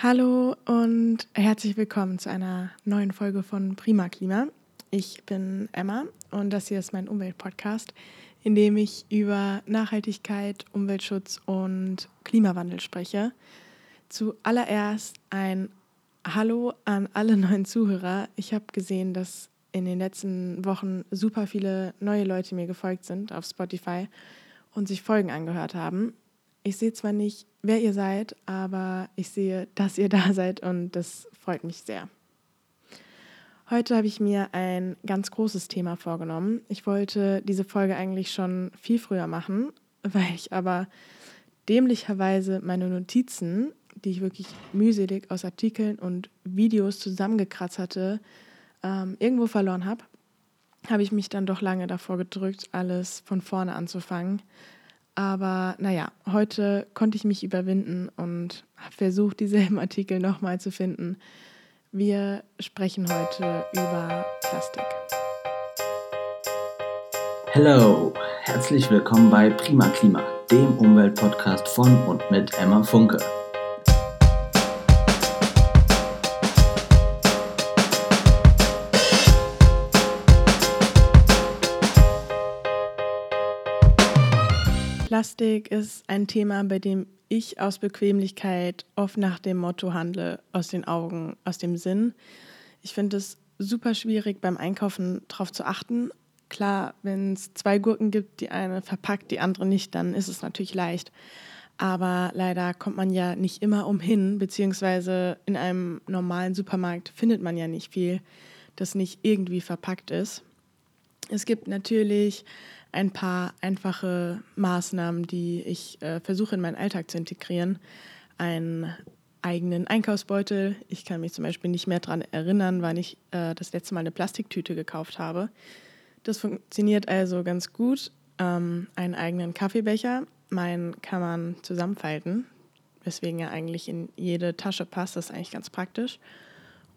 Hallo und herzlich willkommen zu einer neuen Folge von Prima Klima. Ich bin Emma und das hier ist mein Umweltpodcast, in dem ich über Nachhaltigkeit, Umweltschutz und Klimawandel spreche. Zuallererst ein Hallo an alle neuen Zuhörer. Ich habe gesehen, dass in den letzten Wochen super viele neue Leute mir gefolgt sind auf Spotify und sich Folgen angehört haben. Ich sehe zwar nicht, wer ihr seid, aber ich sehe, dass ihr da seid und das freut mich sehr. Heute habe ich mir ein ganz großes Thema vorgenommen. Ich wollte diese Folge eigentlich schon viel früher machen, weil ich aber dämlicherweise meine Notizen, die ich wirklich mühselig aus Artikeln und Videos zusammengekratzt hatte, ähm, irgendwo verloren habe, habe ich mich dann doch lange davor gedrückt, alles von vorne anzufangen. Aber naja, heute konnte ich mich überwinden und habe versucht, dieselben Artikel nochmal zu finden. Wir sprechen heute über Plastik. Hallo, herzlich willkommen bei Prima Klima, dem Umweltpodcast von und mit Emma Funke. Plastik ist ein Thema, bei dem ich aus Bequemlichkeit oft nach dem Motto handle, aus den Augen, aus dem Sinn. Ich finde es super schwierig beim Einkaufen darauf zu achten. Klar, wenn es zwei Gurken gibt, die eine verpackt, die andere nicht, dann ist es natürlich leicht. Aber leider kommt man ja nicht immer umhin, beziehungsweise in einem normalen Supermarkt findet man ja nicht viel, das nicht irgendwie verpackt ist. Es gibt natürlich ein paar einfache Maßnahmen, die ich äh, versuche in meinen Alltag zu integrieren. Einen eigenen Einkaufsbeutel. Ich kann mich zum Beispiel nicht mehr daran erinnern, wann ich äh, das letzte Mal eine Plastiktüte gekauft habe. Das funktioniert also ganz gut. Ähm, einen eigenen Kaffeebecher. Meinen kann man zusammenfalten, weswegen er eigentlich in jede Tasche passt. Das ist eigentlich ganz praktisch.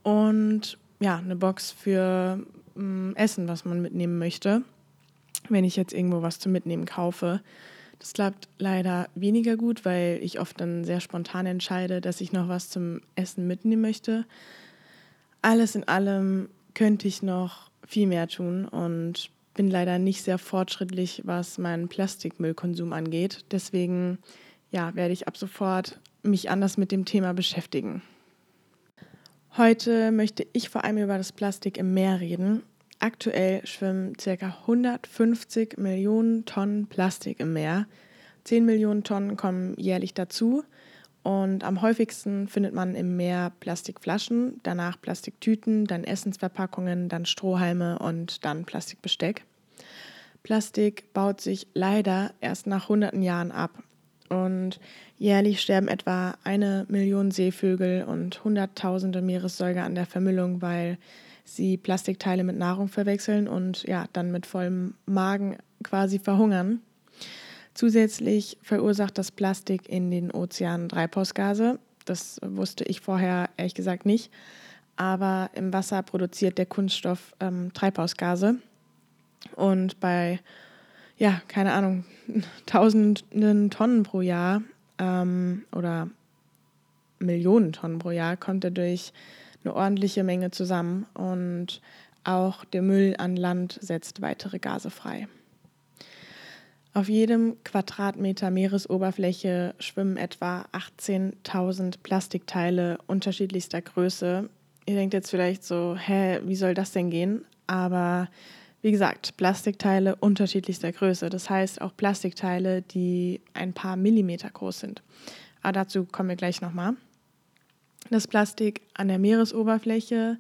Und ja, eine Box für ähm, Essen, was man mitnehmen möchte wenn ich jetzt irgendwo was zum Mitnehmen kaufe. Das klappt leider weniger gut, weil ich oft dann sehr spontan entscheide, dass ich noch was zum Essen mitnehmen möchte. Alles in allem könnte ich noch viel mehr tun und bin leider nicht sehr fortschrittlich, was meinen Plastikmüllkonsum angeht. Deswegen ja, werde ich ab sofort mich anders mit dem Thema beschäftigen. Heute möchte ich vor allem über das Plastik im Meer reden Aktuell schwimmen ca. 150 Millionen Tonnen Plastik im Meer. 10 Millionen Tonnen kommen jährlich dazu. Und am häufigsten findet man im Meer Plastikflaschen, danach Plastiktüten, dann Essensverpackungen, dann Strohhalme und dann Plastikbesteck. Plastik baut sich leider erst nach hunderten Jahren ab. Und jährlich sterben etwa eine Million Seevögel und Hunderttausende Meeressäuger an der Vermüllung, weil sie Plastikteile mit Nahrung verwechseln und ja, dann mit vollem Magen quasi verhungern. Zusätzlich verursacht das Plastik in den Ozeanen Treibhausgase. Das wusste ich vorher ehrlich gesagt nicht. Aber im Wasser produziert der Kunststoff ähm, Treibhausgase. Und bei, ja, keine Ahnung, tausenden Tonnen pro Jahr ähm, oder Millionen Tonnen pro Jahr kommt er durch eine ordentliche Menge zusammen und auch der Müll an Land setzt weitere Gase frei. Auf jedem Quadratmeter Meeresoberfläche schwimmen etwa 18.000 Plastikteile unterschiedlichster Größe. Ihr denkt jetzt vielleicht so, hä, wie soll das denn gehen? Aber wie gesagt, Plastikteile unterschiedlichster Größe. Das heißt auch Plastikteile, die ein paar Millimeter groß sind. Aber dazu kommen wir gleich nochmal. Das Plastik an der Meeresoberfläche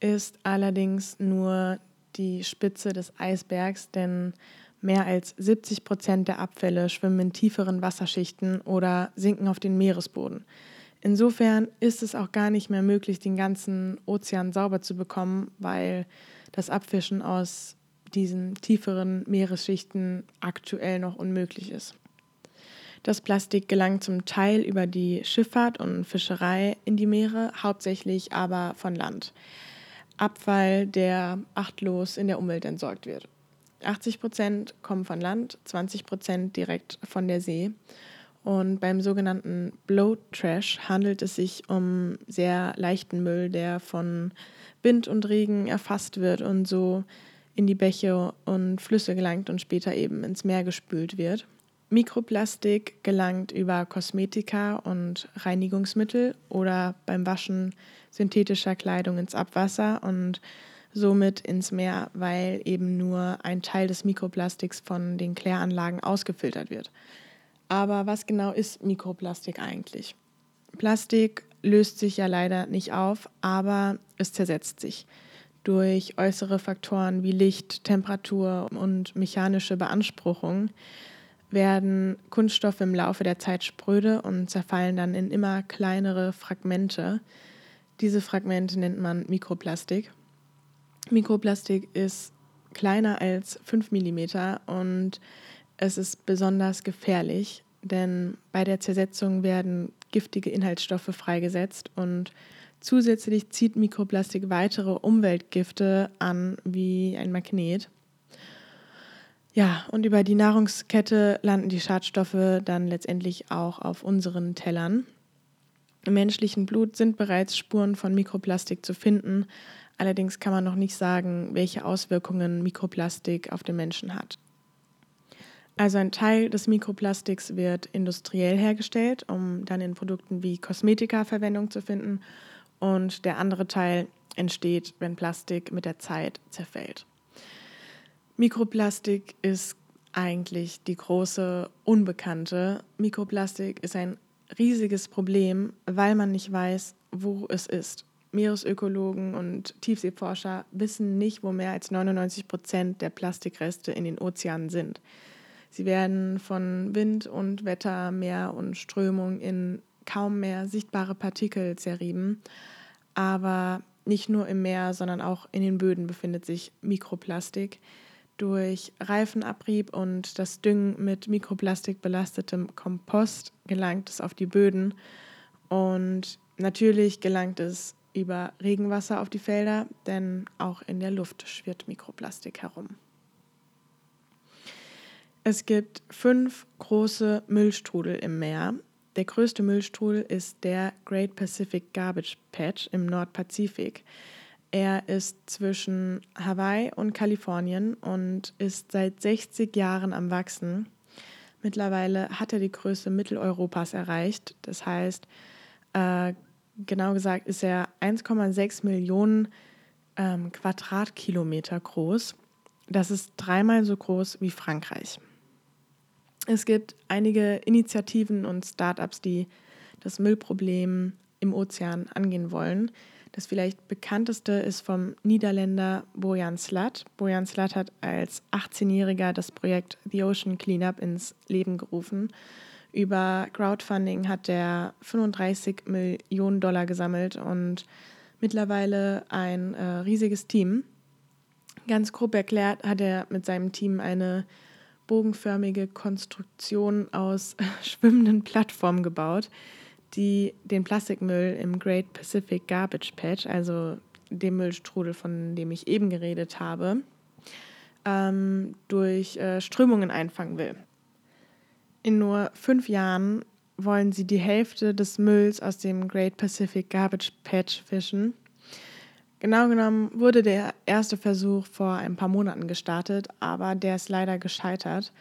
ist allerdings nur die Spitze des Eisbergs, denn mehr als 70 Prozent der Abfälle schwimmen in tieferen Wasserschichten oder sinken auf den Meeresboden. Insofern ist es auch gar nicht mehr möglich, den ganzen Ozean sauber zu bekommen, weil das Abfischen aus diesen tieferen Meeresschichten aktuell noch unmöglich ist. Das Plastik gelangt zum Teil über die Schifffahrt und Fischerei in die Meere, hauptsächlich aber von Land. Abfall, der achtlos in der Umwelt entsorgt wird. 80 Prozent kommen von Land, 20 Prozent direkt von der See. Und beim sogenannten Blow Trash handelt es sich um sehr leichten Müll, der von Wind und Regen erfasst wird und so in die Bäche und Flüsse gelangt und später eben ins Meer gespült wird. Mikroplastik gelangt über Kosmetika und Reinigungsmittel oder beim Waschen synthetischer Kleidung ins Abwasser und somit ins Meer, weil eben nur ein Teil des Mikroplastiks von den Kläranlagen ausgefiltert wird. Aber was genau ist Mikroplastik eigentlich? Plastik löst sich ja leider nicht auf, aber es zersetzt sich durch äußere Faktoren wie Licht, Temperatur und mechanische Beanspruchung werden Kunststoffe im Laufe der Zeit spröde und zerfallen dann in immer kleinere Fragmente. Diese Fragmente nennt man Mikroplastik. Mikroplastik ist kleiner als 5 mm und es ist besonders gefährlich, denn bei der Zersetzung werden giftige Inhaltsstoffe freigesetzt und Zusätzlich zieht Mikroplastik weitere Umweltgifte an wie ein Magnet. Ja, und über die Nahrungskette landen die Schadstoffe dann letztendlich auch auf unseren Tellern. Im menschlichen Blut sind bereits Spuren von Mikroplastik zu finden. Allerdings kann man noch nicht sagen, welche Auswirkungen Mikroplastik auf den Menschen hat. Also ein Teil des Mikroplastiks wird industriell hergestellt, um dann in Produkten wie Kosmetika Verwendung zu finden und der andere Teil entsteht, wenn Plastik mit der Zeit zerfällt. Mikroplastik ist eigentlich die große Unbekannte. Mikroplastik ist ein riesiges Problem, weil man nicht weiß, wo es ist. Meeresökologen und Tiefseeforscher wissen nicht, wo mehr als 99 Prozent der Plastikreste in den Ozeanen sind. Sie werden von Wind und Wetter, Meer und Strömung in kaum mehr sichtbare Partikel zerrieben. Aber nicht nur im Meer, sondern auch in den Böden befindet sich Mikroplastik. Durch Reifenabrieb und das Düngen mit Mikroplastik belastetem Kompost gelangt es auf die Böden. Und natürlich gelangt es über Regenwasser auf die Felder, denn auch in der Luft schwirrt Mikroplastik herum. Es gibt fünf große Müllstrudel im Meer. Der größte Müllstrudel ist der Great Pacific Garbage Patch im Nordpazifik. Er ist zwischen Hawaii und Kalifornien und ist seit 60 Jahren am Wachsen. Mittlerweile hat er die Größe Mitteleuropas erreicht. Das heißt, äh, genau gesagt ist er 1,6 Millionen ähm, Quadratkilometer groß. Das ist dreimal so groß wie Frankreich. Es gibt einige Initiativen und Startups, die das Müllproblem im Ozean angehen wollen. Das vielleicht bekannteste ist vom Niederländer Bojan Slat. Bojan Slat hat als 18-Jähriger das Projekt The Ocean Cleanup ins Leben gerufen. Über Crowdfunding hat er 35 Millionen Dollar gesammelt und mittlerweile ein äh, riesiges Team. Ganz grob erklärt hat er mit seinem Team eine bogenförmige Konstruktion aus schwimmenden Plattformen gebaut, die den Plastikmüll im Great Pacific Garbage Patch, also dem Müllstrudel, von dem ich eben geredet habe, ähm, durch äh, Strömungen einfangen will. In nur fünf Jahren wollen sie die Hälfte des Mülls aus dem Great Pacific Garbage Patch fischen Genau genommen wurde der erste Versuch vor ein paar Monaten gestartet, aber der ist leider gescheitert.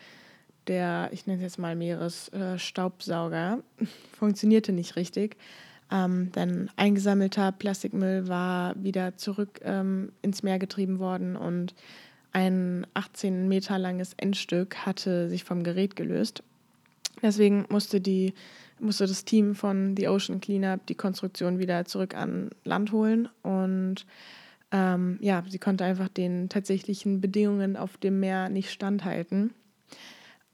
Der, ich nenne es jetzt mal Meeresstaubsauger, funktionierte nicht richtig. Ähm, denn eingesammelter Plastikmüll war wieder zurück ähm, ins Meer getrieben worden und ein 18 Meter langes Endstück hatte sich vom Gerät gelöst. Deswegen musste die musste das Team von The Ocean Cleanup die Konstruktion wieder zurück an Land holen und ähm, ja, sie konnte einfach den tatsächlichen Bedingungen auf dem Meer nicht standhalten.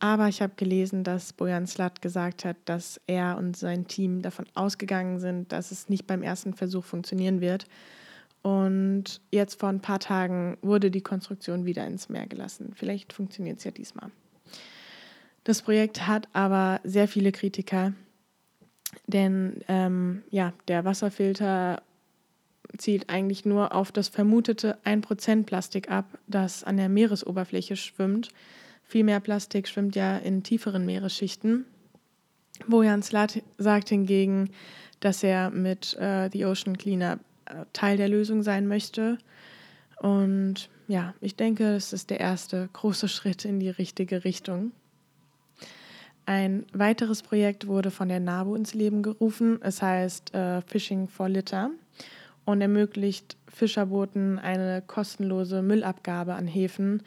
Aber ich habe gelesen, dass Bojan Slat gesagt hat, dass er und sein Team davon ausgegangen sind, dass es nicht beim ersten Versuch funktionieren wird. Und jetzt vor ein paar Tagen wurde die Konstruktion wieder ins Meer gelassen. Vielleicht funktioniert es ja diesmal. Das Projekt hat aber sehr viele Kritiker. Denn ähm, ja, der Wasserfilter zielt eigentlich nur auf das vermutete 1% Plastik ab, das an der Meeresoberfläche schwimmt. Viel mehr Plastik schwimmt ja in tieferen Meeresschichten. Bojan Slat sagt hingegen, dass er mit äh, The Ocean Cleaner äh, Teil der Lösung sein möchte. Und ja, ich denke, es ist der erste große Schritt in die richtige Richtung. Ein weiteres Projekt wurde von der NABU ins Leben gerufen. Es heißt äh, Fishing for Litter und ermöglicht Fischerbooten eine kostenlose Müllabgabe an Häfen.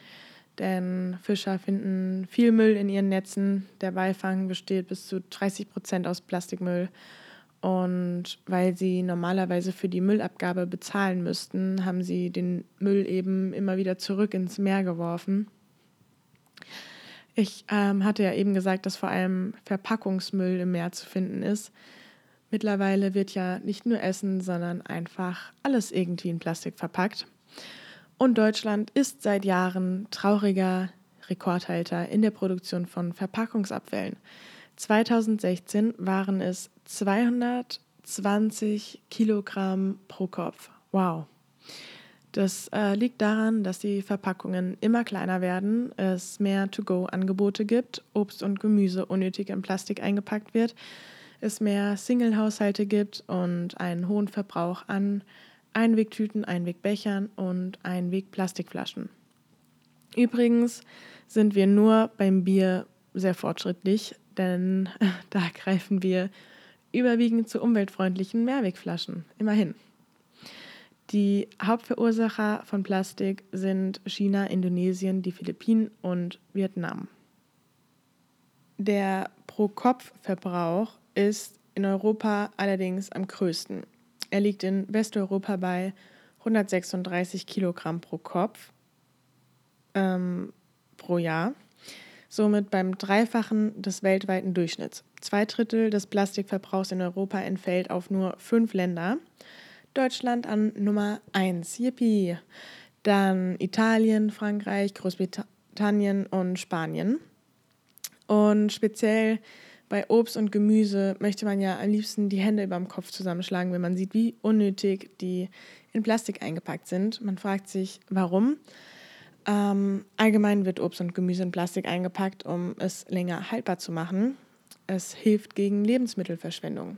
Denn Fischer finden viel Müll in ihren Netzen. Der Beifang besteht bis zu 30 Prozent aus Plastikmüll. Und weil sie normalerweise für die Müllabgabe bezahlen müssten, haben sie den Müll eben immer wieder zurück ins Meer geworfen. Ich ähm, hatte ja eben gesagt, dass vor allem Verpackungsmüll im Meer zu finden ist. Mittlerweile wird ja nicht nur Essen, sondern einfach alles irgendwie in Plastik verpackt. Und Deutschland ist seit Jahren trauriger Rekordhalter in der Produktion von Verpackungsabfällen. 2016 waren es 220 Kilogramm pro Kopf. Wow. Das äh, liegt daran, dass die Verpackungen immer kleiner werden, es mehr To-Go-Angebote gibt, Obst und Gemüse unnötig in Plastik eingepackt wird, es mehr Single-Haushalte gibt und einen hohen Verbrauch an Einwegtüten, Einwegbechern und Einwegplastikflaschen. Übrigens sind wir nur beim Bier sehr fortschrittlich, denn da greifen wir überwiegend zu umweltfreundlichen Mehrwegflaschen. Immerhin. Die Hauptverursacher von Plastik sind China, Indonesien, die Philippinen und Vietnam. Der Pro-Kopf-Verbrauch ist in Europa allerdings am größten. Er liegt in Westeuropa bei 136 Kilogramm pro Kopf ähm, pro Jahr, somit beim Dreifachen des weltweiten Durchschnitts. Zwei Drittel des Plastikverbrauchs in Europa entfällt auf nur fünf Länder. Deutschland an Nummer 1. Yippie. Dann Italien, Frankreich, Großbritannien und Spanien. Und speziell bei Obst und Gemüse möchte man ja am liebsten die Hände über dem Kopf zusammenschlagen, wenn man sieht, wie unnötig die in Plastik eingepackt sind. Man fragt sich, warum. Ähm, allgemein wird Obst und Gemüse in Plastik eingepackt, um es länger haltbar zu machen. Es hilft gegen Lebensmittelverschwendung.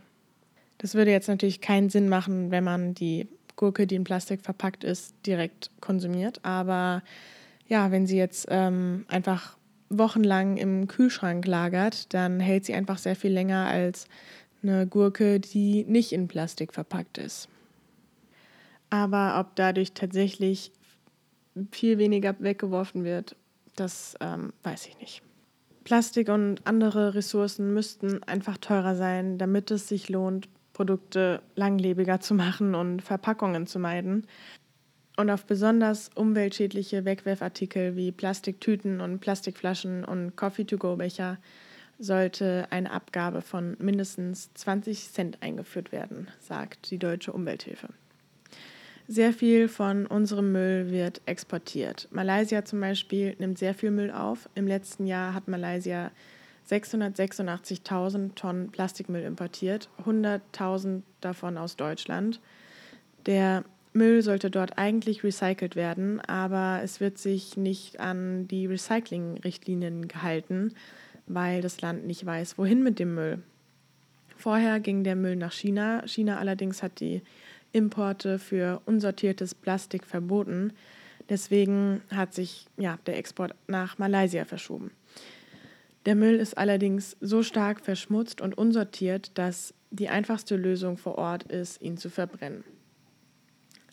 Das würde jetzt natürlich keinen Sinn machen, wenn man die Gurke, die in Plastik verpackt ist, direkt konsumiert. Aber ja, wenn sie jetzt ähm, einfach wochenlang im Kühlschrank lagert, dann hält sie einfach sehr viel länger als eine Gurke, die nicht in Plastik verpackt ist. Aber ob dadurch tatsächlich viel weniger weggeworfen wird, das ähm, weiß ich nicht. Plastik und andere Ressourcen müssten einfach teurer sein, damit es sich lohnt, Produkte langlebiger zu machen und Verpackungen zu meiden. Und auf besonders umweltschädliche Wegwerfartikel wie Plastiktüten und Plastikflaschen und Coffee-to-go-Becher sollte eine Abgabe von mindestens 20 Cent eingeführt werden, sagt die Deutsche Umwelthilfe. Sehr viel von unserem Müll wird exportiert. Malaysia zum Beispiel nimmt sehr viel Müll auf. Im letzten Jahr hat Malaysia 686.000 Tonnen Plastikmüll importiert, 100.000 davon aus Deutschland. Der Müll sollte dort eigentlich recycelt werden, aber es wird sich nicht an die Recycling-Richtlinien gehalten, weil das Land nicht weiß, wohin mit dem Müll. Vorher ging der Müll nach China. China allerdings hat die Importe für unsortiertes Plastik verboten. Deswegen hat sich ja, der Export nach Malaysia verschoben. Der Müll ist allerdings so stark verschmutzt und unsortiert, dass die einfachste Lösung vor Ort ist, ihn zu verbrennen.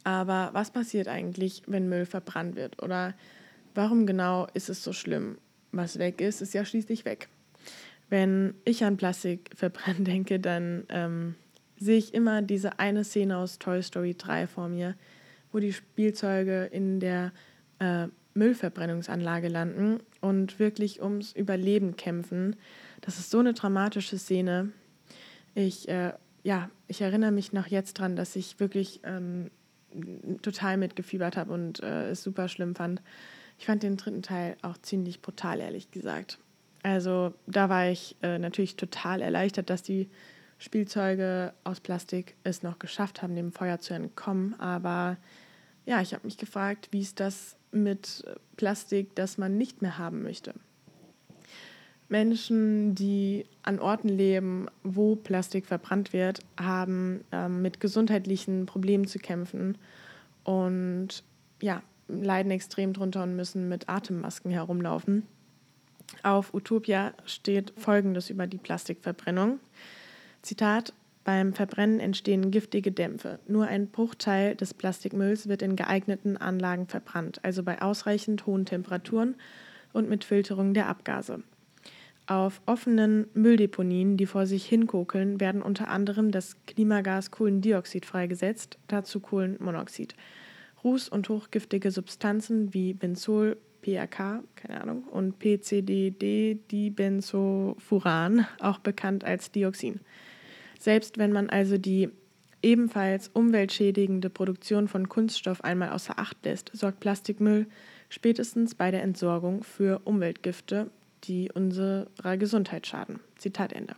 Aber was passiert eigentlich, wenn Müll verbrannt wird? Oder warum genau ist es so schlimm? Was weg ist, ist ja schließlich weg. Wenn ich an Plastik verbrennen denke, dann ähm, sehe ich immer diese eine Szene aus Toy Story 3 vor mir, wo die Spielzeuge in der äh, Müllverbrennungsanlage landen und wirklich ums Überleben kämpfen. Das ist so eine dramatische Szene. Ich, äh, ja, ich erinnere mich noch jetzt dran, dass ich wirklich ähm, total mitgefiebert habe und äh, es super schlimm fand. Ich fand den dritten Teil auch ziemlich brutal, ehrlich gesagt. Also da war ich äh, natürlich total erleichtert, dass die Spielzeuge aus Plastik es noch geschafft haben, dem Feuer zu entkommen. Aber ja, ich habe mich gefragt, wie ist das mit Plastik, das man nicht mehr haben möchte? Menschen, die an Orten leben, wo Plastik verbrannt wird, haben ähm, mit gesundheitlichen Problemen zu kämpfen und ja, leiden extrem drunter und müssen mit Atemmasken herumlaufen. Auf Utopia steht Folgendes über die Plastikverbrennung. Zitat, beim Verbrennen entstehen giftige Dämpfe. Nur ein Bruchteil des Plastikmülls wird in geeigneten Anlagen verbrannt, also bei ausreichend hohen Temperaturen und mit Filterung der Abgase. Auf offenen Mülldeponien, die vor sich hinkokeln, werden unter anderem das Klimagas Kohlendioxid freigesetzt, dazu Kohlenmonoxid. Ruß- und hochgiftige Substanzen wie Benzol, PAK, keine Ahnung, und PCDD, Dibenzofuran, auch bekannt als Dioxin. Selbst wenn man also die ebenfalls umweltschädigende Produktion von Kunststoff einmal außer Acht lässt, sorgt Plastikmüll spätestens bei der Entsorgung für Umweltgifte, die unserer Gesundheit schaden. Zitat Ende.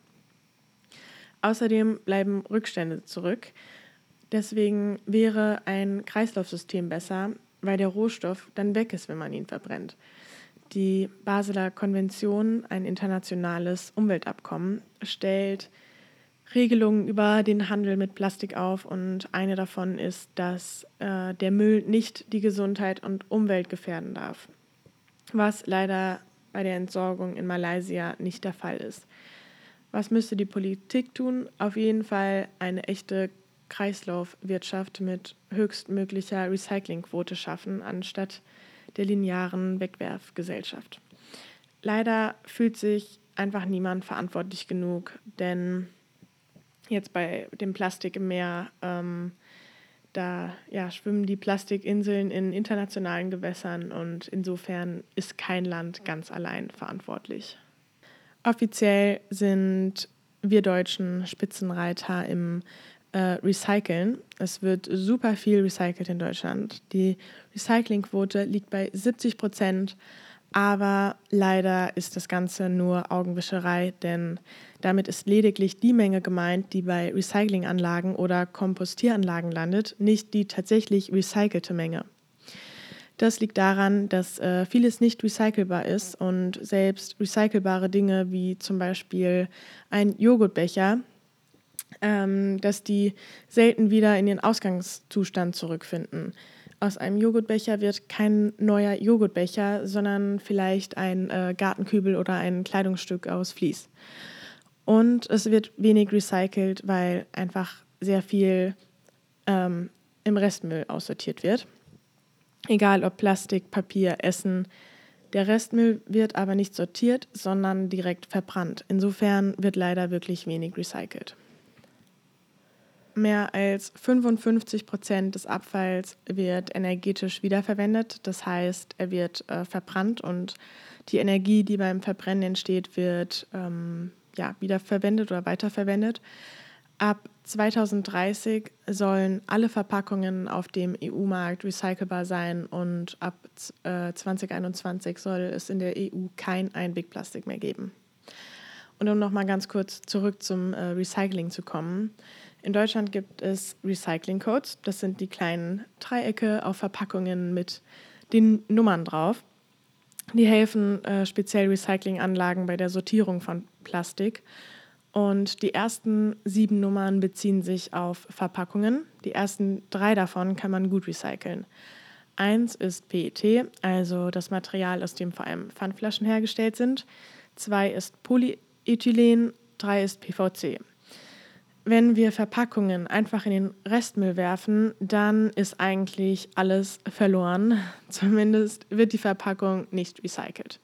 Außerdem bleiben Rückstände zurück. Deswegen wäre ein Kreislaufsystem besser, weil der Rohstoff dann weg ist, wenn man ihn verbrennt. Die Basler Konvention, ein internationales Umweltabkommen, stellt Regelungen über den Handel mit Plastik auf und eine davon ist, dass äh, der Müll nicht die Gesundheit und Umwelt gefährden darf, was leider bei der Entsorgung in Malaysia nicht der Fall ist. Was müsste die Politik tun? Auf jeden Fall eine echte Kreislaufwirtschaft mit höchstmöglicher Recyclingquote schaffen, anstatt der linearen Wegwerfgesellschaft. Leider fühlt sich einfach niemand verantwortlich genug, denn jetzt bei dem Plastik im Meer, ähm, da ja, schwimmen die Plastikinseln in internationalen Gewässern und insofern ist kein Land ganz allein verantwortlich. Offiziell sind wir Deutschen Spitzenreiter im äh, Recyceln. Es wird super viel recycelt in Deutschland. Die Recyclingquote liegt bei 70 Prozent, aber leider ist das Ganze nur Augenwischerei, denn damit ist lediglich die Menge gemeint, die bei Recyclinganlagen oder Kompostieranlagen landet, nicht die tatsächlich recycelte Menge. Das liegt daran, dass äh, vieles nicht recycelbar ist und selbst recycelbare Dinge wie zum Beispiel ein Joghurtbecher, ähm, dass die selten wieder in den Ausgangszustand zurückfinden. Aus einem Joghurtbecher wird kein neuer Joghurtbecher, sondern vielleicht ein äh, Gartenkübel oder ein Kleidungsstück aus Vlies. Und es wird wenig recycelt, weil einfach sehr viel ähm, im Restmüll aussortiert wird. Egal ob Plastik, Papier, Essen. Der Restmüll wird aber nicht sortiert, sondern direkt verbrannt. Insofern wird leider wirklich wenig recycelt. Mehr als 55 Prozent des Abfalls wird energetisch wiederverwendet. Das heißt, er wird äh, verbrannt und die Energie, die beim Verbrennen entsteht, wird ähm, ja, wiederverwendet oder weiterverwendet. Ab 2030 sollen alle Verpackungen auf dem EU-Markt recycelbar sein und ab äh, 2021 soll es in der EU kein Einwegplastik mehr geben. Und um nochmal ganz kurz zurück zum äh, Recycling zu kommen. In Deutschland gibt es Recycling Codes. Das sind die kleinen Dreiecke auf Verpackungen mit den Nummern drauf. Die helfen äh, speziell Recyclinganlagen bei der Sortierung von Plastik. Und die ersten sieben Nummern beziehen sich auf Verpackungen. Die ersten drei davon kann man gut recyceln. Eins ist PET, also das Material, aus dem vor allem Pfandflaschen hergestellt sind. Zwei ist Polyethylen, drei ist PVC wenn wir Verpackungen einfach in den Restmüll werfen, dann ist eigentlich alles verloren. Zumindest wird die Verpackung nicht recycelt.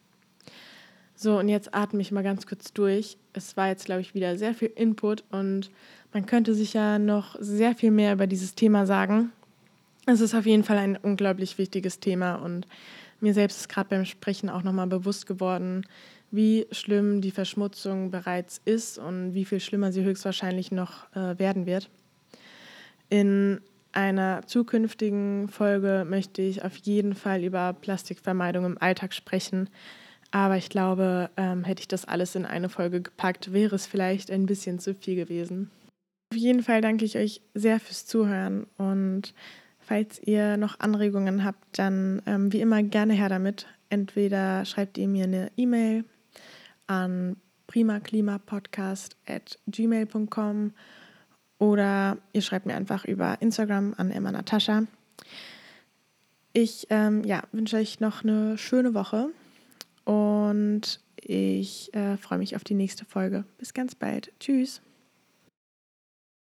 So, und jetzt atme ich mal ganz kurz durch. Es war jetzt, glaube ich, wieder sehr viel Input und man könnte sich ja noch sehr viel mehr über dieses Thema sagen. Es ist auf jeden Fall ein unglaublich wichtiges Thema und mir selbst ist gerade beim Sprechen auch nochmal bewusst geworden, wie schlimm die Verschmutzung bereits ist und wie viel schlimmer sie höchstwahrscheinlich noch äh, werden wird. In einer zukünftigen Folge möchte ich auf jeden Fall über Plastikvermeidung im Alltag sprechen. Aber ich glaube, ähm, hätte ich das alles in eine Folge gepackt, wäre es vielleicht ein bisschen zu viel gewesen. Auf jeden Fall danke ich euch sehr fürs Zuhören und falls ihr noch Anregungen habt, dann ähm, wie immer gerne her damit. Entweder schreibt ihr mir eine E-Mail an primaklimapodcast.gmail.com oder ihr schreibt mir einfach über Instagram an Emma Natascha. Ich ähm, ja, wünsche euch noch eine schöne Woche und ich äh, freue mich auf die nächste Folge. Bis ganz bald. Tschüss.